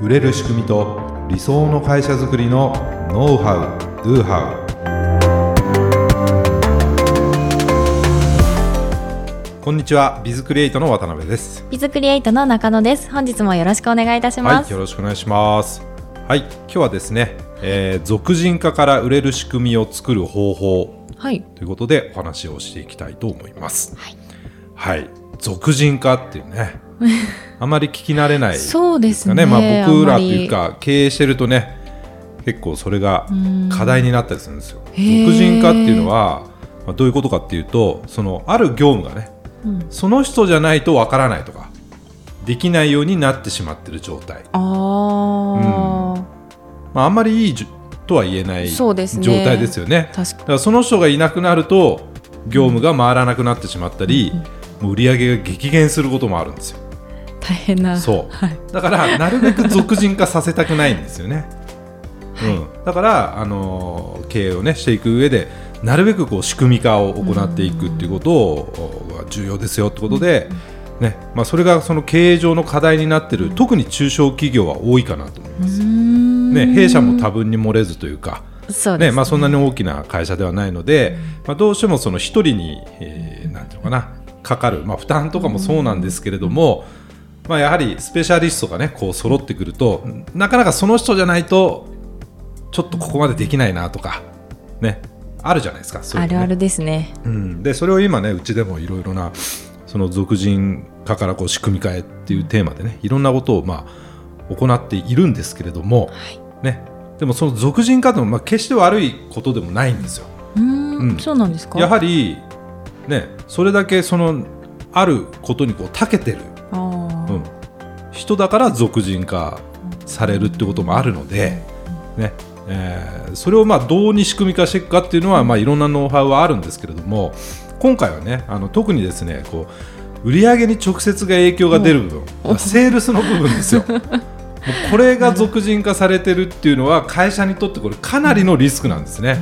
売れる仕組みと理想の会社づくりのノウハウ・ドゥハウこんにちはビズクリエイトの渡辺です。ビズクリエイトの中野です。本日もよろしくお願いいたします、はいよろしくお願いします。はい今日はですね、えー、俗人化から売れる仕組みを作る方法はい。ということでお話をしていきたいと思います。はい。はい俗人化っていうね。あまり聞き慣れないそうですね。まあ、僕らというか経営してるとね結構それが課題になったりするんですよ。俗人化っていうのは、まあ、どういうことかっていうとそのある業務がねうん。その人じゃないとわからないとかできないようになってしまってる状態、あー、まあ、あんまりいいじゅとは言えない状態ですよね。確かだからその人がいなくなると業務が回らなくなってしまったり、もう売り上げが激減することもあるんですよ。大変なそう。はい。だからなるべく俗人化させたくないんですよね。うん、だから、あのー経営を、ね、していく上でなるべくこう仕組み化を行っていくっていうことを、お重要ですよってことで、ね。まあ、それがその経営上の課題になっている特に中小企業は多いかなと思います。ね、弊社も多分に漏れずというか、そうですね。まあ、そんなに大きな会社ではないので、まあ、どうしてもその一人に、えーなんていうのかなかかる、まあ、負担とかもそうなんですけれども、まあ、やはりスペシャリストがねこう揃ってくるとなかなかその人じゃないとちょっとここまでできないなとか、ね、あるじゃないですかね。あるあるですね。うん、でそれを今ねうちでもいろいろなその俗人化からこう仕組み替えっていうテーマでねいろんなことをまあ行っているんですけれども、ね、でもその俗人化というのはまあ決して悪いことでもないんですよ。うん。そうなんですか？やはり、ね、それだけそのあることにこう長けてる、うん、人だから俗人化されるってこともあるので、ねえーそれをまあどうに仕組み化していくかっていうのは、まあ、いろんなノウハウはあるんですけれども今回はねあの特にですねこう売上に直接が影響が出る部分、まあセールスの部分ですよ。もうこれが俗人化されてるっていうのは会社にとってこれかなりのリスクなんですね。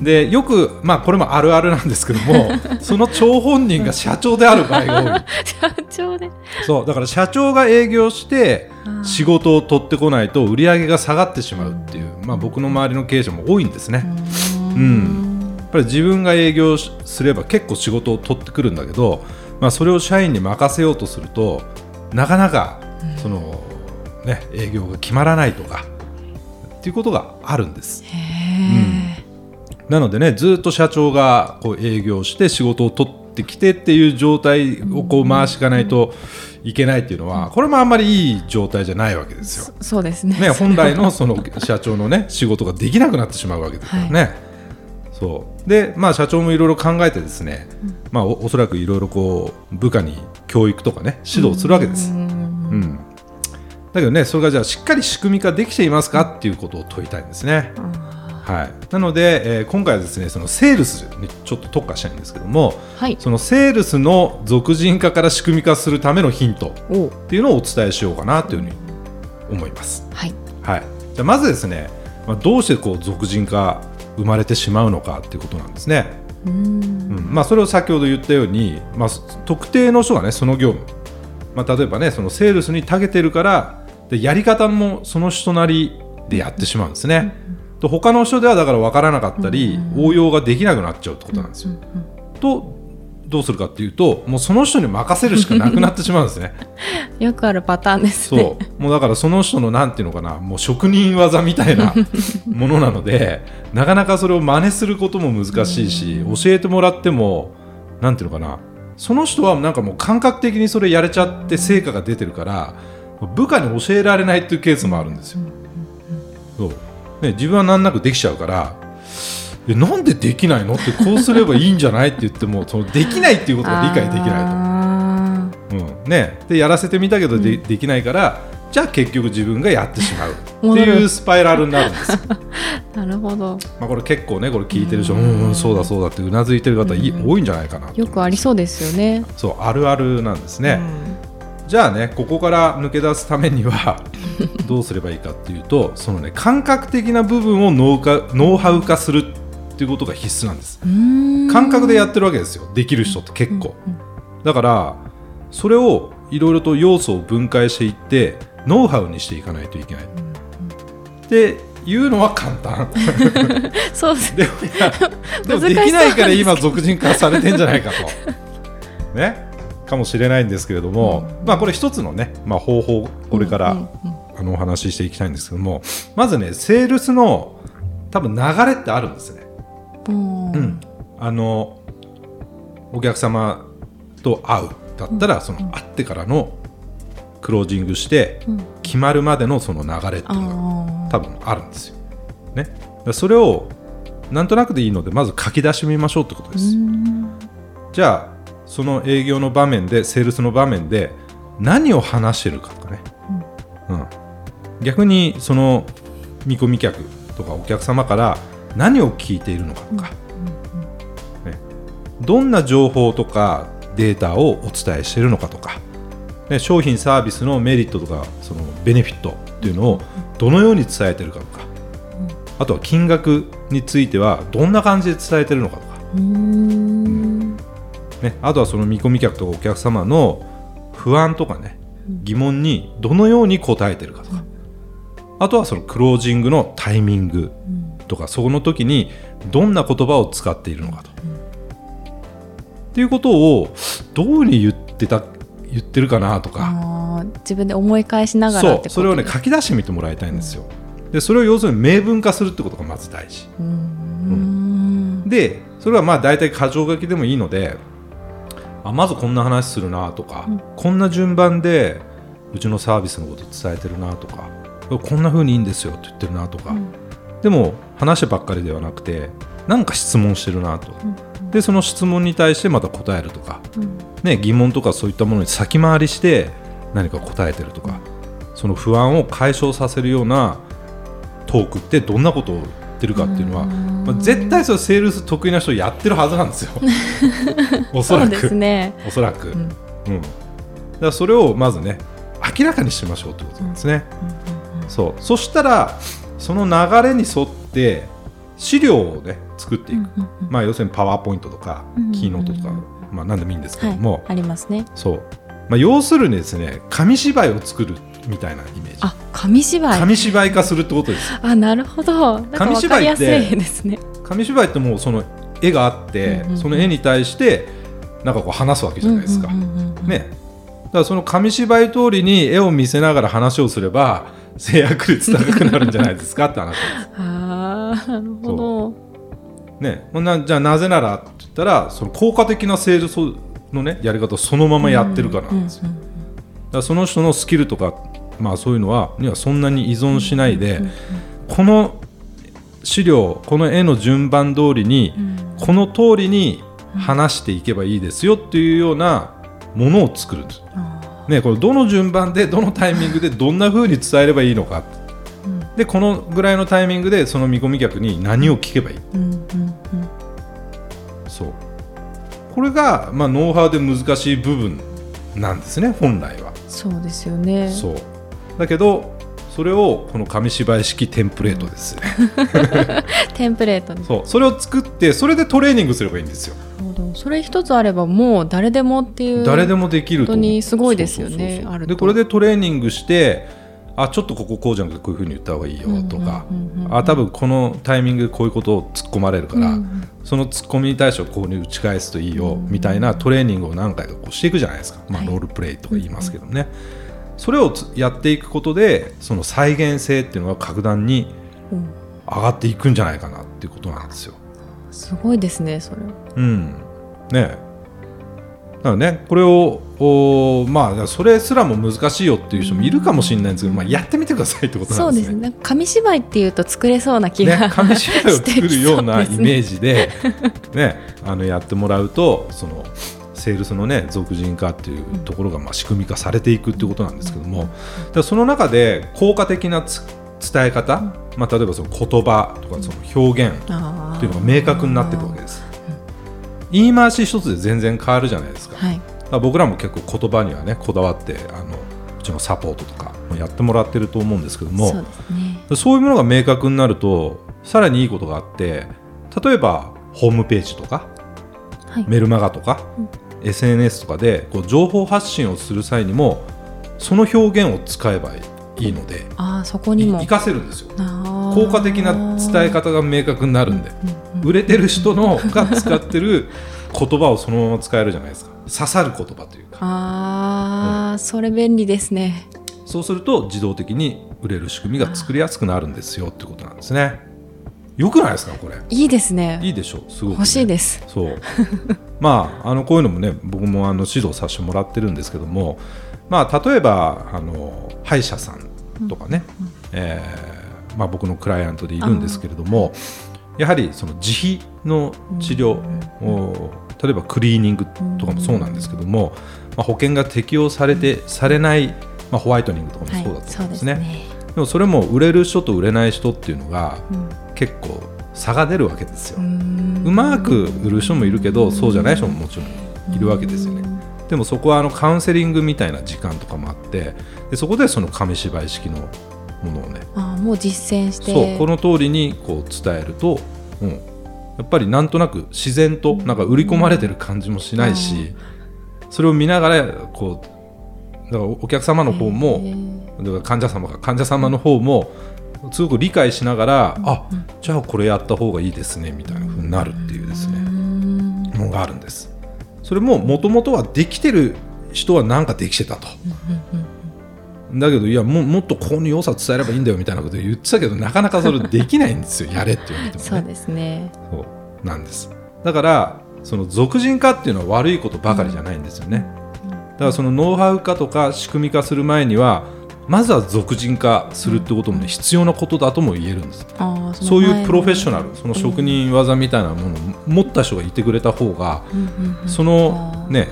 でよく、まあ、これもあるあるなんですけども その張本人が社長である場合が多い。社長で。そうだから社長が営業して仕事を取ってこないと売り上げが下がってしまうっていう、まあ、僕の周りの経営者も多いんですね。うん。やっぱり自分が営業しすれば結構仕事を取ってくるんだけど、まあ、それを社員に任せようとするとなかなかその、ね、営業が決まらないとかっていうことがあるんです。へえなのでねずっと社長がこう営業して仕事を取ってきてっていう状態をこう回していかないといけないっていうのはこれもあんまりいい状態じゃないわけですよ。そうですねね、本来のその社長のね仕事ができなくなってしまうわけですからね。そうで、まあ、社長もいろいろ考えてですね、まあ、おおそらくいろいろこう部下に教育とかね指導するわけです。うんだけどねそれがじゃあしっかり仕組み化できていますかっていうことを問いたいんですね。はい、なので、えー今回はですねそのセールスにちょっと特化したいんですけどもはい。そのセールスの俗人化から仕組み化するためのヒントおっていうのをお伝えしようかなというふうに思います。はい。はい、じゃあまずですね、まあ、どうしてこう俗人化生まれてしまうのかっていうことなんですね。うーん。うん。まあ、それを先ほど言ったように、まあ、特定の人がねその業務、まあ、例えばねそのセールスに長けてるからでやり方もその人なりでやってしまうんですね。と他の人ではだから分からなかったり、応用ができなくなっちゃうってことなんですよ。とどうするかっていうともうその人に任せるしかなくなってしまうんですね。よくあるパターンですねそうもうだからその人のなんていうのかなもう職人技みたいな ものなのでなかなかそれを真似することも難しいし教えてもらってもなんていうのかなその人はなんかもう感覚的にそれやれちゃって成果が出てるから部下に教えられないっていうケースもあるんですよ。そうね、自分は難なくできちゃうからえなんでできないの？ってこうすればいいんじゃない？って言ってもそのできないっていうことが理解できないと。あうん。ね、でやらせてみたけどで,、できないからじゃあ結局自分がやってしまう。っていうスパイラルになるんです なるほど。まあこれ結構ねこれ聞いてる人うん。うんそうだそうだってうなずいてる方い多いんじゃないかなとよくありそうですよね。そうあるあるなんですね。うんじゃあねここから抜け出すためには どうすればいいかっていうとそのね感覚的な部分をノウかノウハウ化するっていうことが必須なんです。感覚でやってるわけですよ。できる人って結構。だからそれをいろいろと要素を分解していってノウハウにしていかないといけない。っていうのは簡単。そうです。でも でもできないから今俗人化されてんじゃないかと。ねかもしれないんですけれども、まあこれ一つのね、まあ、方法これから、あのお話ししていきたいんですけどもまずねセールスの多分流れってあるんですね。うん。うん、あのお客様と会う。だったら、その会ってからのクロージングしてうん。決まるまでのその流れっていうのがあ多分あるんですよ。ね、それをなんとなくでいいのでまず書き出してみましょうってことです。ん。じゃあその営業の場面でセールスの場面で何を話してるかとかね、うん。逆にその見込み客とかお客様から何を聞いているのかとか、ね、どんな情報とかデータをお伝えしているのかとか、ね、商品サービスのメリットとかそのベネフィットっていうのをどのように伝えているかとか、あとは金額についてはどんな感じで伝えているのかとかね、あとはその見込み客とかお客様の不安とかね疑問にどのように答えてるかとか、あとはそのクロージングのタイミングとか、その時にどんな言葉を使っているのかと。っていうことをどうに言ってた言ってるかなとか。自分で思い返しながらそうそれをね書き出してみてもらいたいんですよ。でそれを要するに明文化するってことがまず大事。うーん。でそれはまあ大体箇条書きでもいいのであまずこんな話するなとか、うん。こんな順番でうちのサービスのこと伝えてるなとかこんな風にいいんですよって言ってるなとか、うん。でも話ばっかりではなくて何か質問してるなと、うん。でその質問に対してまた答えるとか、うん。ね、疑問とかそういったものに先回りして何か答えてるとか、その不安を解消させるようなトークってどんなことを言ってるかっていうのは、うん。まあ、絶対それセールス得意な人やってるはずなんですよ。おそらく、ね。おそらく、ううん。んだからそれをまずね明らかにしましょうってことなんですね、そう。そしたらその流れに沿って資料をね作っていく、まあ要するにパワーポイントとか、うんキーノートとか、まあ何でもいいんですけはい。ども、ありますね。そう、まあ、要するにですね紙芝居を作るみたいなイメージ。あ紙芝居。紙芝居化するってことです。あなるほど。紙芝居っていですね。紙芝居ってもうその絵があって、うんうんうん。その絵に対してなんかこう話すわけじゃないですか、うんうんうんうんね。だからその紙芝居通りに絵を見せながら話をすれば制約率高くなるんじゃないですかって話です。ああなるほど。ね、なじゃあなぜならって言ったらその効果的なセールスの、ね、やり方をそのままやってるからなんですよ、うんうん。だからその人のスキルとか、まあ、そういうのはにはそんなに依存しないで、この資料この絵の順番通りに、うん。この通りに話していけばいいですよっていうようなものを作るんです、あね、これどの順番でどのタイミングでどんな風に伝えればいいのか。ーうんでこのぐらいのタイミングでその見込み客に何を聞けばいい。うんうんうん。そう。これが、まあ、ノウハウで難しい部分なんですね本来は。そうですよね。そうだけどそれをこの紙芝居式テンプレートです。ね テンプレートにそうそれを作ってそれでトレーニングすればいいんですよ。なるほど。それ一つあればもう誰でもっていう誰でもできる本当にすごいですよね。あると。でこれでトレーニングしてあちょっとこここうじゃなくてこういうふうに言った方がいいよとか、うんうんうんうんあ多分このタイミングでこういうことを突っ込まれるから、うんその突っ込みに対してはこうに打ち返すといいよ、みたいなトレーニングを何回かこうしていくじゃないですか、まあ、はい。ロールプレイとか言いますけどね、それをつやっていくことでその再現性っていうのが格段にうん。上がっていくんじゃないかなっていうことなんですよ。すごいですねそれ。うん、ね。だからねこれをおまあそれすらも難しいよっていう人もいるかもしれないんですけど、まあ、やってみてくださいってことなそうんでね。ですすね紙芝居っていうと作れそうな気が、ね、紙芝居を作るような イメジージでね、あのやってもらうとそのセールスのね俗人化っていうところがまあ仕組み化されていくっていうことなんですけども、その中で効果的なつ伝え方、まあ、例えばその言葉とかその表現あっていうのが明確になっていくわけです。言い回し一つで全然変わるじゃないですか。はい。ら僕らも結構言葉にはねこだわってあのうちのサポートとかもやってもらってると思うんですけどもそうね。いうものが明確になるとさらにいいことがあって例えばホームページとかはい。メルマガとか、SNS とかでこう情報発信をする際にもその表現を使えばいいのであーそこにも。活かせるんですよ。効果的な伝え方が明確になるんで。うんうん売れてる人のが使ってる言葉をそのまま使えるじゃないですか。刺さる言葉というか。あーそれ便利ですね。そうすると自動的に売れる仕組みが作りやすくなるんですよってことなんですねよくないですかこれ。いいですね。いいでしょうすごくね、欲しいです。そう。まああのこういうのもね僕もあの指導させてもらってるんですけどもまあ例えばあの歯医者さんとかね、えーまあ、僕のクライアントでいるんですけれどもやはりその自費の治療を例えばクリーニングとかもそうなんですけども、まあ、保険が適用されてされない、まあ、ホワイトニングとかもそうだと思うんですね。でもそれも売れる人と売れない人っていうのが結構差が出るわけですよ。うまく売る人もいるけどそうじゃない人ももちろんいるわけですよね。でもそこはあのカウンセリングみたいな時間とかもあってでそこでその紙芝居式のものをねあーもう実践して。そうこの通りにこう伝えると、うん、やっぱりなんとなく自然となんか売り込まれてる感じもしないし、それを見ながらこうだからお客様の方も、へー。だから患者様が患者様の方もすごく理解しながら、あじゃあこれやった方がいいですねみたいな風になるっていうですね、うん。のがあるんです。それももともとはできてる人はなんかできてたと、だけどいやももっとここに良さ伝えればいいんだよみたいなこと言ってたけどなかなかそれできないんですよ やれって言われてもね。そうですね。そうなんです。だからその俗人化っていうのは悪いことばかりじゃないんですよね、だからそのノウハウ化とか仕組み化する前にはまずは俗人化するってことも、ね、必要なことだとも言えるんです。そういうプロフェッショナルその職人技みたいなものを持った人がいてくれた方がそのね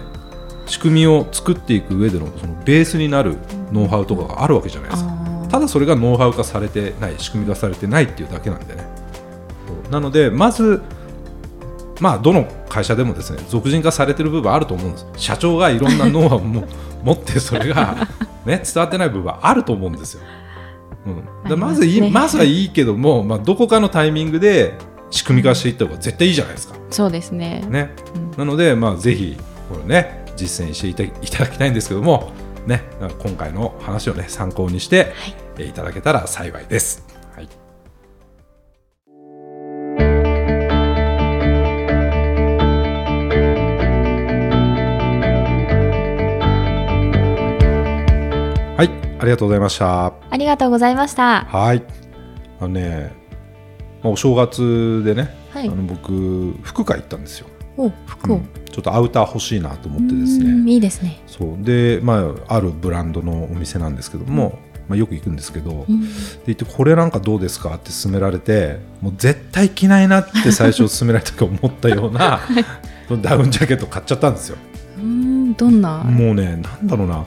仕組みを作っていく上でのそのベースになるノウハウとかがあるわけじゃないですか。ただそれがノウハウ化されてない仕組み化されてないっていうだけなんでね。なのでまずまあどの会社でもですね俗人化されてる部分あると思うんです。社長がいろんなノウハウも持ってそれが、ね、伝わってない部分はあると思うんですよ、うん、でまずいますねまずはいいけども、まあ、どこかのタイミングで仕組み化していった方が絶対いいじゃないですか。そうですね。ね、うん。なので、まあ、ぜひこれね実践していただきたいんですけども、ね、今回の話をね参考にして、えーいただけたら幸いです。はいはい、ありがとうございました。ありがとうございました。はい。あのね、まあお正月でね、はい。あの僕服買い行ったんですよ。お服を、うん。ちょっとアウター欲しいなと思ってですうんねいいですね、そう。で、まあ、あるブランドのお店なんですけども、まあ、よく行くんですけど、うん。でこれなんかどうですかって勧められてもう絶対着ないなって最初勧められた時思ったような ダウンジャケット買っちゃったんですよ。うんどんな？もうねなんだろうな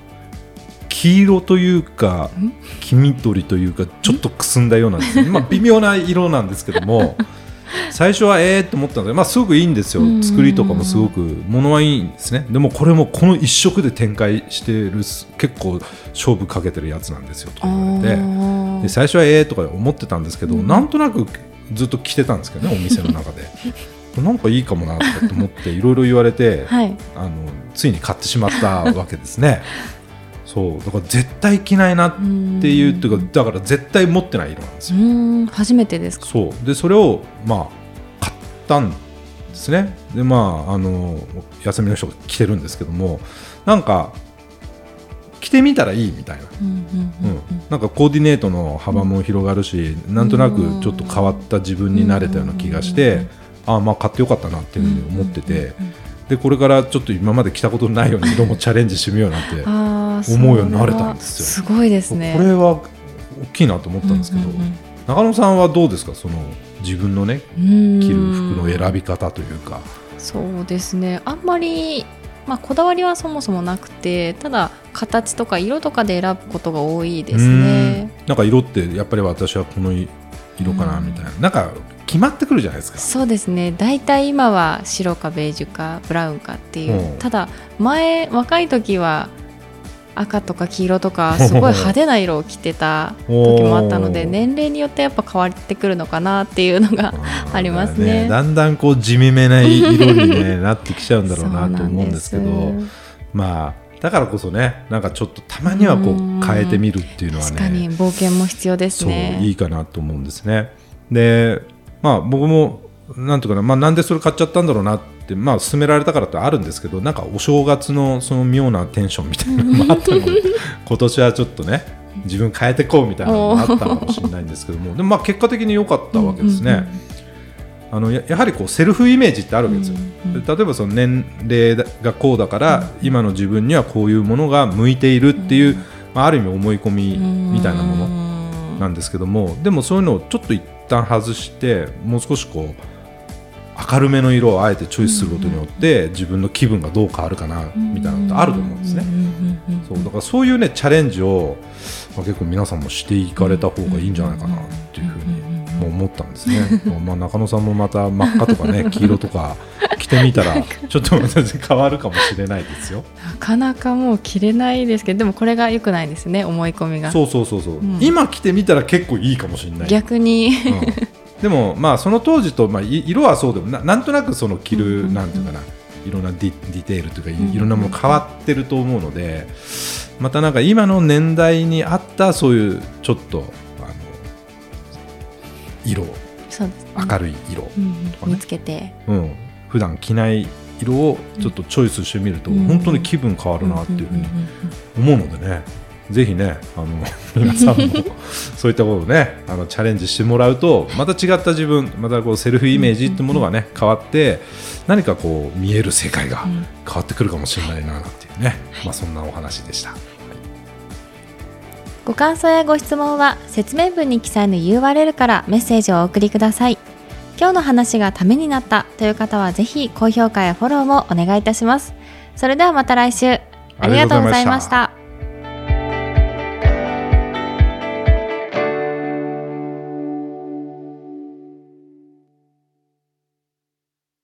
黄色というかん？黄緑というかちょっとくすんだようなんですね、まあ、微妙な色なんですけども 最初はええと思ったんで、まあ、すごくいいんですよ。うん。作りとかもすごくものはいいんですね。でもこれもこの一色で展開してるす結構勝負かけてるやつなんですよとあ言われてー。で最初はええとか思ってたんですけど、うん。なんとなくずっと着てたんですけどねお店の中で。なんかいいかもなと思っていろいろ言われて、はい。あのついに買ってしまったわけですね そう。だから絶対着ないなっていうっていうかだから絶対持ってない色なんですよ。うん初めてですか？そう。でそれをまあ買ったんですね。でまああの休みの人が着てるんですけどもなんか着てみたらいいみたいな、うんうんううん。ん。なんかコーディネートの幅も広がるし、なんとなくちょっと変わった自分になれたような気がして、ああまあ買ってよかったなっていうふうに思ってて、でこれからちょっと今まで着たことないような色もチャレンジしてみようなんて思うようになれたんですよ。すごいですね。これは大きいなと思ったんですけど、うんうん。中野さんはどうですか？その自分のねうん。着る服の選び方というか。そうですね。あんまり、まあ、こだわりはそもそもなくてただ形とか色とかで選ぶことが多いですね。うん。なんか色ってやっぱり私はこの色かなみたいな、なんか決まってくるじゃないですか。そうですね。大体今は白かベージュかブラウンかっていう、うん。ただ前若い時は赤とか黄色とかすごい派手な色を着てた時もあったので年齢によってやっぱ変わってくるのかなっていうのがありますね。だんだんこう地味めな色に、ね、なってきちゃうんだろうなと思うんですけどまあだからこそねなんかちょっとたまにはこう変えてみるっていうのは確かにね冒険も必要ですそうねいいかなと思うんですね。でまあ僕もなんとかな、まあ、なんでそれ買っちゃったんだろうなって、まあ、勧められたからってあるんですけどなんかお正月のその妙なテンションみたいなのもあったので 今年はちょっとね自分変えてこうみたいなのもあったのかもしれないんですけどもでもまあ結果的に良かったわけですね。うんうんうん。あのややはりこうセルフイメージってあるわけですよ、うんうんで例えばその年齢がこうだから、今の自分にはこういうものが向いているっていう、まあ、ある意味思い込みみたいなもののなんですけどもでもそういうのをちょっと一旦外してもう少しこう明るめの色をあえてチョイスすることによって、自分の気分がどう変わるかなみたいなのってあると思うんですね。そうだからそういうねチャレンジを、まあ、結構皆さんもしていかれた方がいいんじゃないかなっていうもう思ったんですね。まあ中野さんもまた真っ赤とかね 黄色とか着てみたら ちょっと全然変わるかもしれないですよ。なかなかもう着れないですけどでもこれが良くないですね思い込みが。そうそうそうそう、うん。今着てみたら結構いいかもしれない。逆に。うん。でもまあその当時と、まあ、い色はそうでもななんとなくその着る、うんなんていうかないろんなディディテールというかいろんなもの変わってると思うのでまたなんか今の年代に合ったそういうちょっと色。そうですね。明るい色、うんとかね。見つけて。うん。普段着ない色をちょっとチョイスしてみると、うん本当に気分変わるなっていうふうにんんん思うのでね、ぜひね、あの 皆さんも そういったことをね、あのチャレンジしてもらうと、また違った自分、またこうセルフイメージってものがね、変わって、何かこう見える世界がうん。変わってくるかもしれないなっていうね、まあそんなお話でした。ご感想やご質問は説明文に記載の URL からメッセージをお送りください。今日の話がためになったという方はぜひ高評価やフォローもお願いいたします。それではまた来週。ありがとうございました。